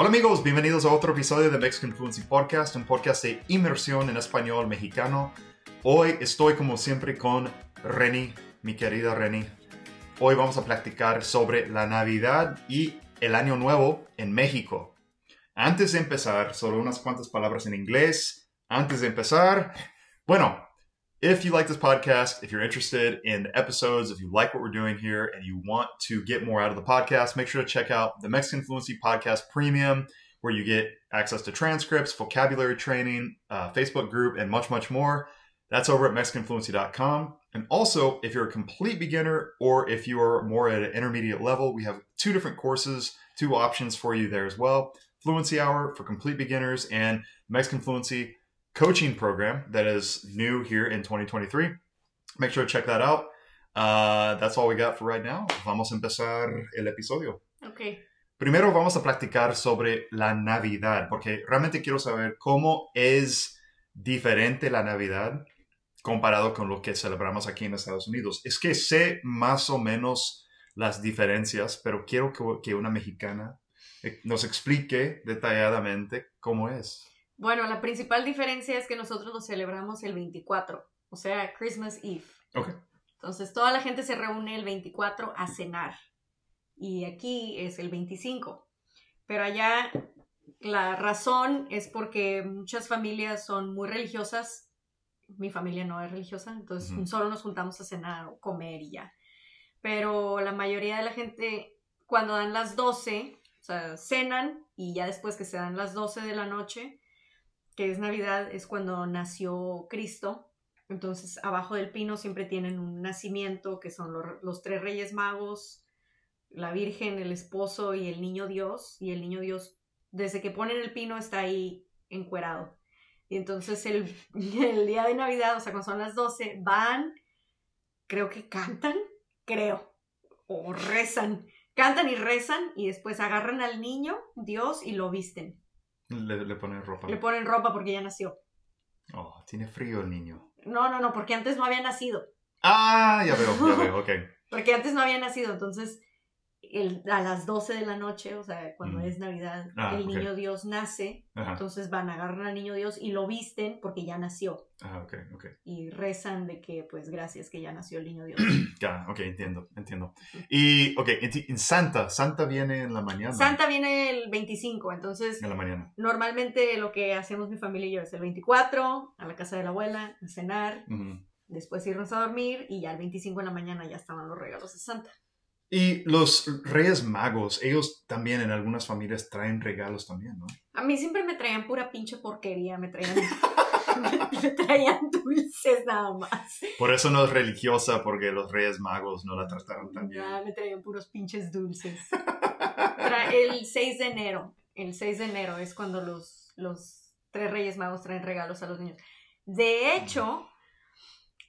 Hola amigos, bienvenidos a otro episodio de Mexican Fluency Podcast, un podcast de inmersión en español mexicano. Hoy estoy como siempre con Reni, mi querida Reni. Hoy vamos a platicar sobre la Navidad y el Año Nuevo en México. Antes de empezar, solo unas cuantas palabras en inglés. Antes de empezar, bueno, if you like this podcast, if you're interested in episodes, if you like what we're doing here and you want to get more out of the podcast, make sure to check out the Mexican Fluency Podcast Premium, where you get access to transcripts, vocabulary training, uh, Facebook group, and much, much more. That's over at MexicanFluency.com. And also, if you're a complete beginner or if you are more at an intermediate level, we have two different courses, two options for you there as well. Fluency Hour for complete beginners and Mexican Fluency coaching program that is new here in 2023. Make sure to check that out. Uh, that's all we got for right now. Vamos a empezar el episodio. Ok. Primero vamos a platicar sobre la Navidad, porque realmente quiero saber cómo es diferente la Navidad comparado con lo que celebramos aquí en Estados Unidos. Es que sé más o menos las diferencias, pero quiero que, que una mexicana eh, nos explique detalladamente cómo es. Bueno, la principal diferencia es que nosotros lo celebramos el 24, o sea, Christmas Eve. Entonces, toda la gente se reúne el 24 a cenar. Y aquí es el 25. Pero allá la razón es porque muchas familias son muy religiosas. Mi familia no es religiosa, entonces solo nos juntamos a cenar o comer y ya. Pero la mayoría de la gente, cuando dan las 12, o sea, cenan y ya después que se dan las 12 de la noche, que es Navidad, es cuando nació Cristo. Entonces, abajo del pino siempre tienen un nacimiento, que son los, tres reyes magos, la Virgen, el esposo y el niño Dios. Y el niño Dios, desde que ponen el pino, está ahí encuerado. Y entonces el, el día de Navidad, o sea, cuando son las 12, van, creo que cantan, creo, o rezan. Cantan y rezan y después agarran al niño Dios y lo visten. Le, le ponen ropa. Le ponen ropa porque ya nació. Oh, tiene frío el niño. No, no, no, porque antes no había nacido. Ah, ya veo, ya veo, ok. Porque antes no había nacido, entonces el- a las 12 de la noche, o sea, cuando Mm. es Navidad, Ah, el ok. niño Dios nace, Ajá. entonces van a agarrar al niño Dios y lo visten porque ya nació. Ah, ok, ok. Y rezan de que, pues, gracias que ya nació el niño Dios. Ya, ok, entiendo, entiendo. Y, ok, en, Santa, Santa viene en la mañana. Santa viene el 25, entonces En la mañana. normalmente lo que hacemos mi familia y yo es el 24, a la casa de la abuela, a cenar, después irnos a dormir y ya el 25 en la mañana ya estaban los regalos de Santa. Y los Reyes Magos, ellos también en algunas familias traen regalos también, ¿no? A mí siempre me traían pura pinche porquería, me traían, me traían dulces nada más. Por eso no es religiosa, porque los Reyes Magos no la trataron tan bien. Ya, me traían puros pinches dulces. Tra- el 6 de enero, el 6 de enero es cuando los, los tres reyes magos traen regalos a los niños. De hecho,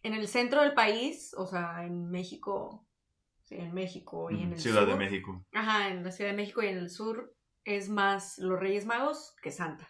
en el centro del país, o sea, en México, en México y en el Ciudad de sur, México. Ajá, en la Ciudad de México y en el sur es más los Reyes Magos que Santa.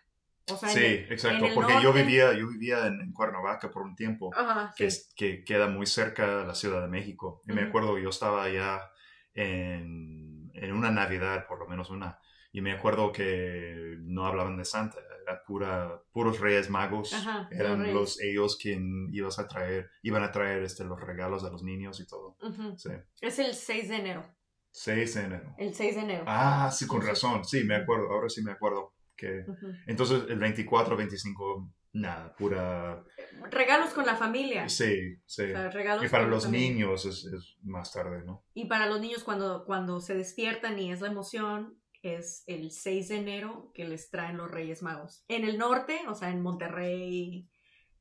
O sea, en Sí, exacto, en porque yo vivía, yo vivía en, en Cuernavaca por un tiempo. Ajá, que, sí. que queda muy cerca de la Ciudad de México. Y me acuerdo, yo estaba allá en, en una Navidad, por lo menos una, y me acuerdo que no hablaban de Santa, era pura, puros reyes magos, Ajá, eran reyes. los ellos quien ibas a traer, iban a traer este, los regalos a los niños y todo. Sí. Es el 6 de enero. 6 de enero. El 6 de enero. Ah, sí, con razón, sí, me acuerdo, ahora sí me acuerdo. que. Entonces el 24, 25, nada, pura... Regalos con la familia. Sí, sí. O sea, regalos Y para los niños es, es más tarde, ¿no? Y para los niños cuando, cuando se despiertan y es la emoción, es el 6 de enero que les traen los Reyes Magos. En el norte, o sea, en Monterrey,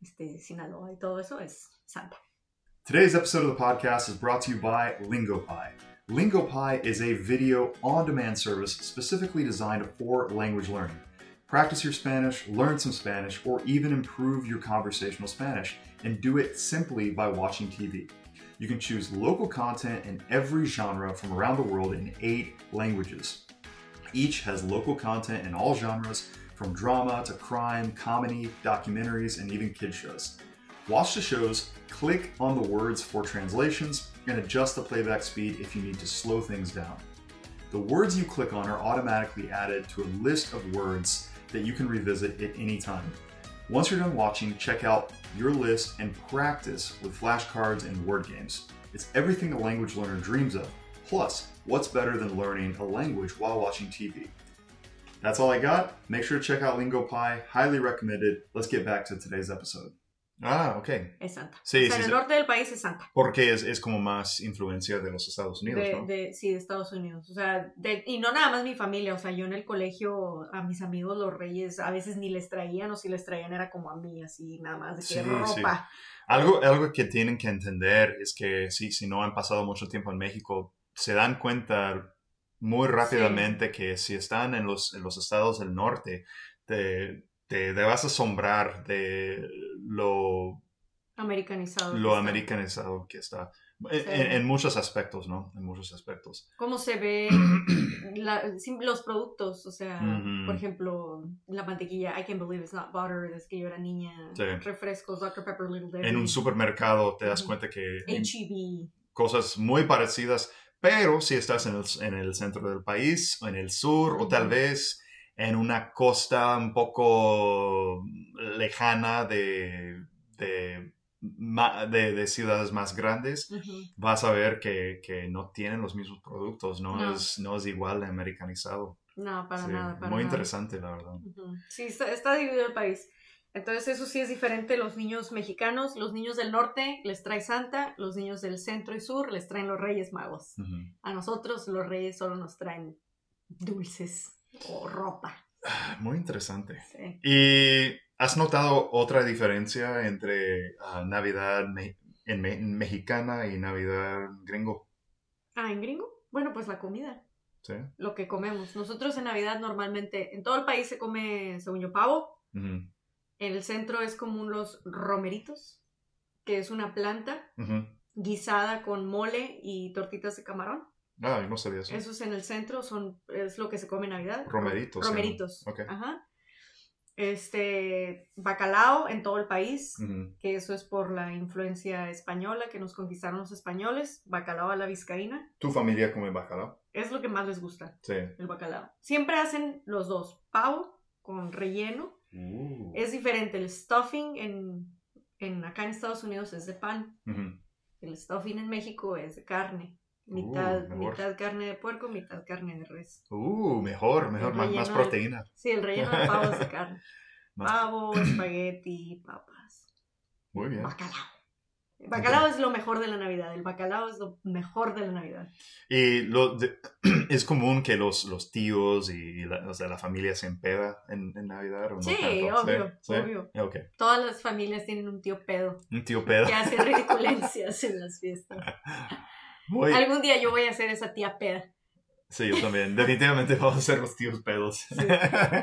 este, Sinaloa y todo eso, es Santa. Today's episode of the podcast is brought to you by LingoPie. LingoPie is a video on demand service specifically designed for language learning. Practice your Spanish, learn some Spanish, or even improve your conversational Spanish, and do it simply by watching TV. You can choose local content in every genre from around the world in eight languages. Each has local content in all genres, from drama to crime, comedy, documentaries, and even kid shows. Watch the shows, click on the words for translations, and adjust the playback speed if you need to slow things down. the words you click on are automatically added to a list of words that you can revisit at any time. Once you're done watching, check out your list and practice with flashcards and word games. It's everything a language learner dreams of. Plus, what's better than learning a language while watching TV? That's all I got. Make sure to check out LingoPie. Highly recommended. Let's get back to today's episode. Ah, ok. Es santa. Sí, o sea, sí, en el sí. norte del país es santa. Porque es, es como más influencia de los Estados Unidos, De, ¿no? de- sí, de Estados Unidos. O sea, de- y no nada más mi familia. O sea, yo en el colegio a mis amigos los reyes a veces ni les traían o si les traían era como a mí, así nada más de que Sí, sí. ropa. Algo, algo que tienen que entender es que si, si no han pasado mucho tiempo en México, se dan cuenta muy rápidamente que si están en los, en los estados del norte, te, te, te vas a asombrar de lo, Americanizado. lo que está. americanizado que está. En, Sí. en- en muchos aspectos, ¿no? En muchos aspectos. cómo se ve la- los productos, o sea, por ejemplo, la mantequilla, I can't believe it's not butter, desde que yo era niña, Sí. refrescos, Dr. Pepper, Little Debbie, En un supermercado te das cuenta que H-E-B, cosas muy parecidas, pero si estás en el, en el centro del país, o en el sur, o tal vez en una costa un poco lejana de, de, ma- de- de ciudades más grandes, vas a ver que, que no tienen los mismos productos, no, No. Es, no es igual de americanizado. no, para Sí, nada, para muy nada. interesante, la verdad. Sí, está, está dividido el país. Entonces eso sí es diferente, los niños mexicanos, los niños del norte les trae Santa, los niños del centro y sur les traen los Reyes Magos. A nosotros los Reyes solo nos traen dulces o ropa. Muy interesante. Sí. ¿Y has notado otra diferencia entre ah, Navidad me- en me- mexicana y Navidad gringo? Ah, ¿en gringo? Bueno, pues la comida. ¿Sí? lo que comemos. Nosotros en Navidad normalmente, en todo el país se come, según yo, pavo. En el centro es común los romeritos, que es una planta guisada con mole y tortitas de camarón. Ah, yo no sabía eso. Eso es en el centro, son, es lo que se come en Navidad. Romeritos, Romeritos. llaman. Ok. Ajá. Este, bacalao en todo el país, que eso es por la influencia española que nos conquistaron los españoles. Bacalao a la vizcaína. ¿Tu familia come bacalao? Es lo que más les gusta. Sí. el bacalao. Siempre hacen los dos, pavo con relleno. Uh. Es diferente, el stuffing en, en acá en Estados Unidos es de pan, el stuffing en México es de carne. Mitad, Uh, mejor. mitad carne de puerco, mitad carne de res. Uh, mejor, mejor, más, más relleno de- proteína. Sí, el relleno de pavo es de carne. Más- Pavo, espagueti, papas, Muy bien. bacalao. El bacalao es lo mejor de la Navidad, el bacalao es lo mejor de la Navidad. Y lo de- es común que los, los tíos y la, o sea, la familia se empeda en, en Navidad. ¿o Sí, obvio, ¿Sí? obvio. Ok. Todas las familias tienen un tío pedo Un tío pedo. que hace ridiculencias en las fiestas. Muy, Algún día yo voy a ser esa tía peda. Sí, yo también. Definitivamente vamos a ser los tíos pedos.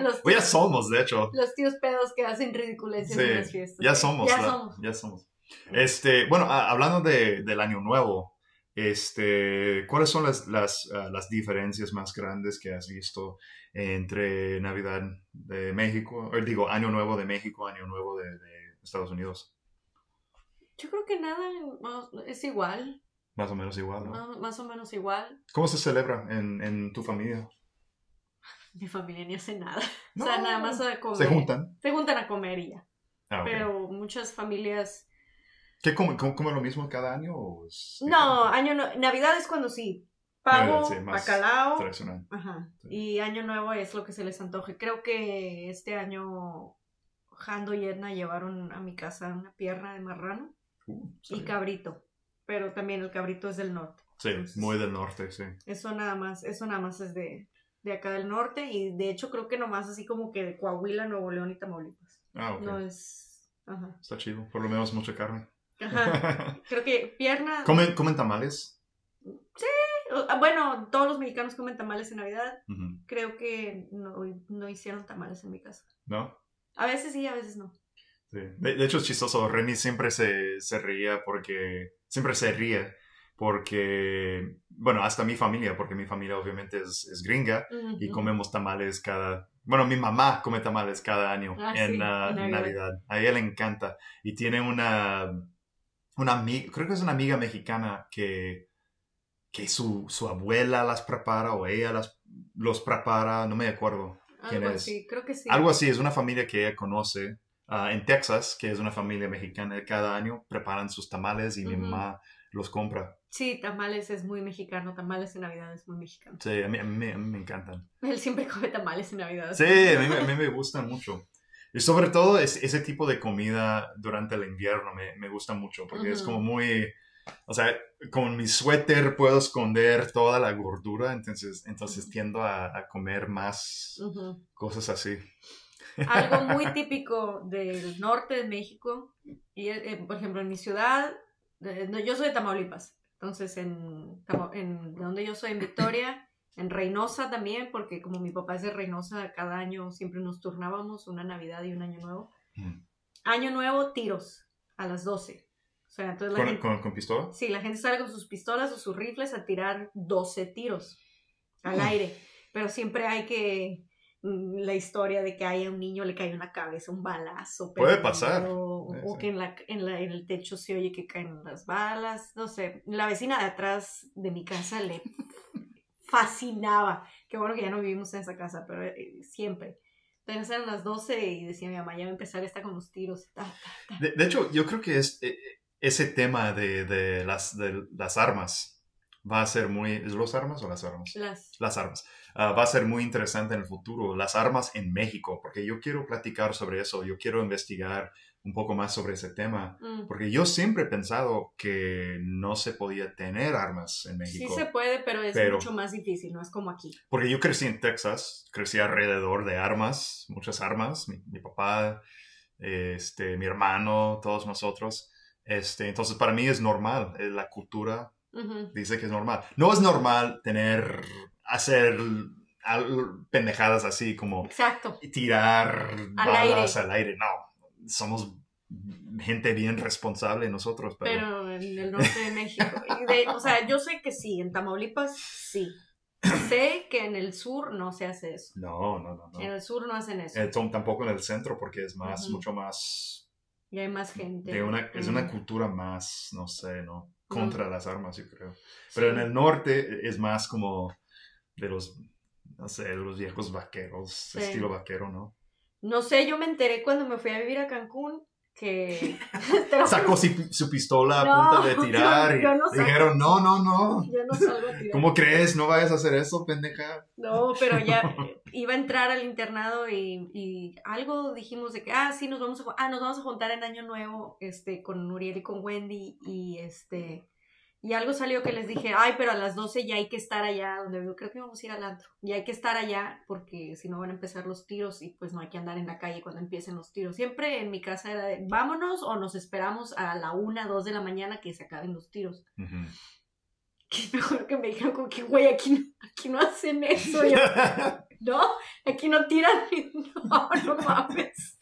Los O ya tíos- somos, de hecho. Los tíos pedos que hacen ridiculencias en las Sí, fiestas. ya somos. Ya la- somos. Ya somos. Este, bueno, a- hablando de, del año nuevo, este, ¿cuáles son las, las, ah, las diferencias más grandes que has visto entre Navidad de México, o digo, Año Nuevo de México, Año Nuevo de, de Estados Unidos? Yo creo que nada es igual, Más o menos igual, ¿no? más, más o menos igual. ¿Cómo se celebra en, en tu familia? Mi familia ni hace nada. No. O sea, nada más a comer. ¿Se juntan? Se juntan a comer y ya. Ah. Pero muchas familias... ¿Qué comen, com- comen lo mismo cada año? O es No, año no... Navidad es cuando sí. Pavo, Navidad, sí, más bacalao. Tradicional. Ajá. Sí. Y año nuevo es lo que se les antoje. Creo que este año Jando y Edna llevaron a mi casa una pierna de marrano. Uh, y cabrito. Pero también el cabrito es del norte. Sí, Entonces, muy del norte, sí. Eso nada más, eso nada más es de, de acá del norte. Y de hecho creo que nomás así como que de Coahuila, Nuevo León y Tamaulipas. Ah, ok. No es. Ajá. Está chido. Por lo menos mucha carne. Ajá. Creo que pierna. ¿Comen, ¿Comen tamales? Ah, Bueno, todos los mexicanos comen tamales en Navidad. Creo que no, no hicieron tamales en mi casa. ¿No? A veces sí, a veces no. Sí. De, de hecho, es chistoso. Remy siempre se, se reía porque... Siempre se ríe porque... Bueno, hasta mi familia, porque mi familia obviamente es, es gringa y Ujú. comemos tamales cada... Bueno, mi mamá come tamales cada año Ah, en, sí. Navidad. A ella le encanta. Y tiene una... Una creo que es una amiga mexicana que, que su, su abuela las prepara o ella las, los prepara, no me acuerdo quién Algo es. así, creo que sí. Algo así, es una familia que ella conoce ah, en Texas, que es una familia mexicana. Cada año preparan sus tamales y mi Ujú. mamá los compra. Sí, tamales es muy mexicano, tamales en Navidad es muy mexicano. Sí, a mí, a mí- a mí me encantan. Él siempre come tamales en Navidad. Sí, a mí, a mí me gustan mucho. Y sobre todo es- ese tipo de comida durante el invierno me, me gusta mucho porque es como muy... O sea, con mi suéter puedo esconder toda la gordura, entonces, entonces tiendo a, a comer más cosas así. Algo muy típico del norte de México, y eh, por ejemplo en mi ciudad, eh, no, yo soy de Tamaulipas, entonces en, en de donde yo soy, en Victoria, en Reynosa también, porque como mi papá es de Reynosa, cada año siempre nos turnábamos una Navidad y un Año Nuevo. Mm. Año Nuevo, tiros, a las 12. O sea, entonces la ¿Con, gente... con, con pistola? Sí, la gente sale con sus pistolas o sus rifles a tirar 12 tiros al Mm. aire. Pero siempre hay que. mm, La historia de que haya un niño le cae una cabeza, un balazo. Puede pasar. O, Sí, o sí. que en, la, en, la- en el techo se oye que caen las balas. No sé. La vecina de atrás de mi casa le fascinaba. Qué bueno que ya no vivimos en esa casa, pero eh, siempre. Entonces eran las 12 y decía mi mamá, ya va a empezar esta con los tiros. ta, ta, ta. De, de hecho, yo creo que es, eh, ese tema de, de las, de las armas va a ser muy... ¿Es los armas o las armas? Las, Las armas. Ah, va a ser muy interesante en el futuro. Las armas en México, porque yo quiero platicar sobre eso. Yo quiero investigar un poco más sobre ese tema. mm. Porque yo siempre he pensado que no se podía tener armas en Sí México. se puede, pero es Pero- mucho más difícil, no es como aquí. Porque yo crecí en Texas, crecí alrededor de armas, muchas armas. Mi, mi papá, este, mi hermano, todos nosotros. Este, entonces para mí es normal. eh, La cultura Dice que es normal. No es normal tener, hacer al- pendejadas así como Exacto. tirar Al balas aire. al aire. No, somos gente bien responsable nosotros, pero... Pero en el norte de México. de- o sea, yo sé que sí, en Tamaulipas sí. Sé que en el sur no se hace eso. No, no, no, no. En el sur no hacen eso. Eh, tampoco en el centro porque es más, mucho más Y hay más gente. de una, es una cultura más, no sé, ¿no? Contra las armas, yo creo. Pero sí. en el norte es más como de los, no sé, de los viejos vaqueros, estilo vaquero, ¿no? No sé, yo me enteré cuando me fui a vivir a Cancún que... Sacó si- su pistola a No, punta de tirar yo- y yo no saco. dijeron, no, no, no. Yo no salgo a tirar. ¿Cómo crees? No vayas a hacer eso, pendeja. No, pero ya iba a entrar al internado y, y algo dijimos de que, ah, sí, nos vamos a, ah, nos vamos a juntar en Año Nuevo, este, con Uriel y con Wendy y este, y algo salió que les dije, ay, pero a las 12 ya hay que estar allá, donde vivo, creo que vamos a ir al antro, y hay que estar allá porque si no van a empezar los tiros y pues no hay que andar en la calle cuando empiecen los tiros. Siempre en mi casa era de, vámonos o nos esperamos a la 1, 2 de la mañana que se acaben los tiros. Ujú. Que es mejor que me dijeron como que, güey, aquí, no- aquí no hacen eso. Yo, no, aquí no tiran. No, no mames.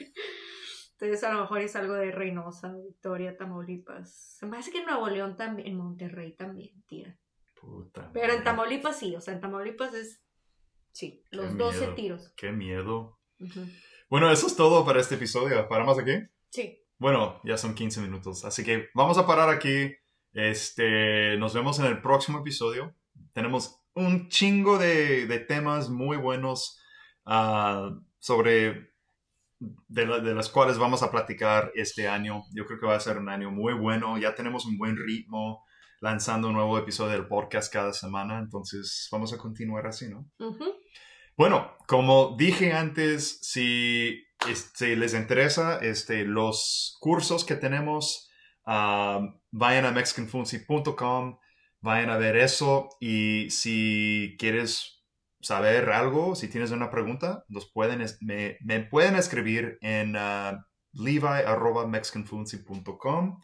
Entonces a lo mejor es algo de Reynosa, Victoria, Tamaulipas. Se me hace que en Nuevo León también, en Monterrey también tiran. Puta Pero en. Tamaulipas sí, o sea, en Tamaulipas es, sí, Qué los 12 miedo. tiros. Qué miedo. Bueno, eso es todo para este episodio. ¿Paramos aquí? Sí, Bueno, ya son 15 minutos, así que vamos a parar aquí. Este, nos vemos en el próximo episodio. Tenemos un chingo de, de temas muy buenos ah, sobre de, la- de las cuales vamos a platicar este año. Yo creo que va a ser un año muy bueno. Ya tenemos un buen ritmo lanzando un nuevo episodio del podcast cada semana, entonces vamos a continuar así, ¿no? Bueno, como dije antes, si, este, les interesa este, los cursos que tenemos, ah, vayan a mexicanfluency.com, vayan a ver eso y si quieres saber algo, si tienes una pregunta, los pueden, me, me pueden escribir en uh, levi.mexicanfluency.com.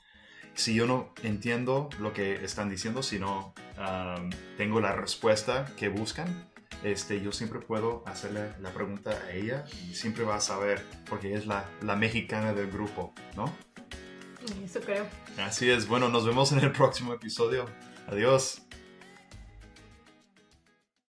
Si yo no entiendo lo que están diciendo, si no ah, tengo la respuesta que buscan, este, yo siempre puedo hacerle la pregunta a ella y siempre va a saber porque es la, la mexicana del grupo, ¿no? Eso creo. Así es, bueno, nos vemos en el próximo episodio. Adiós.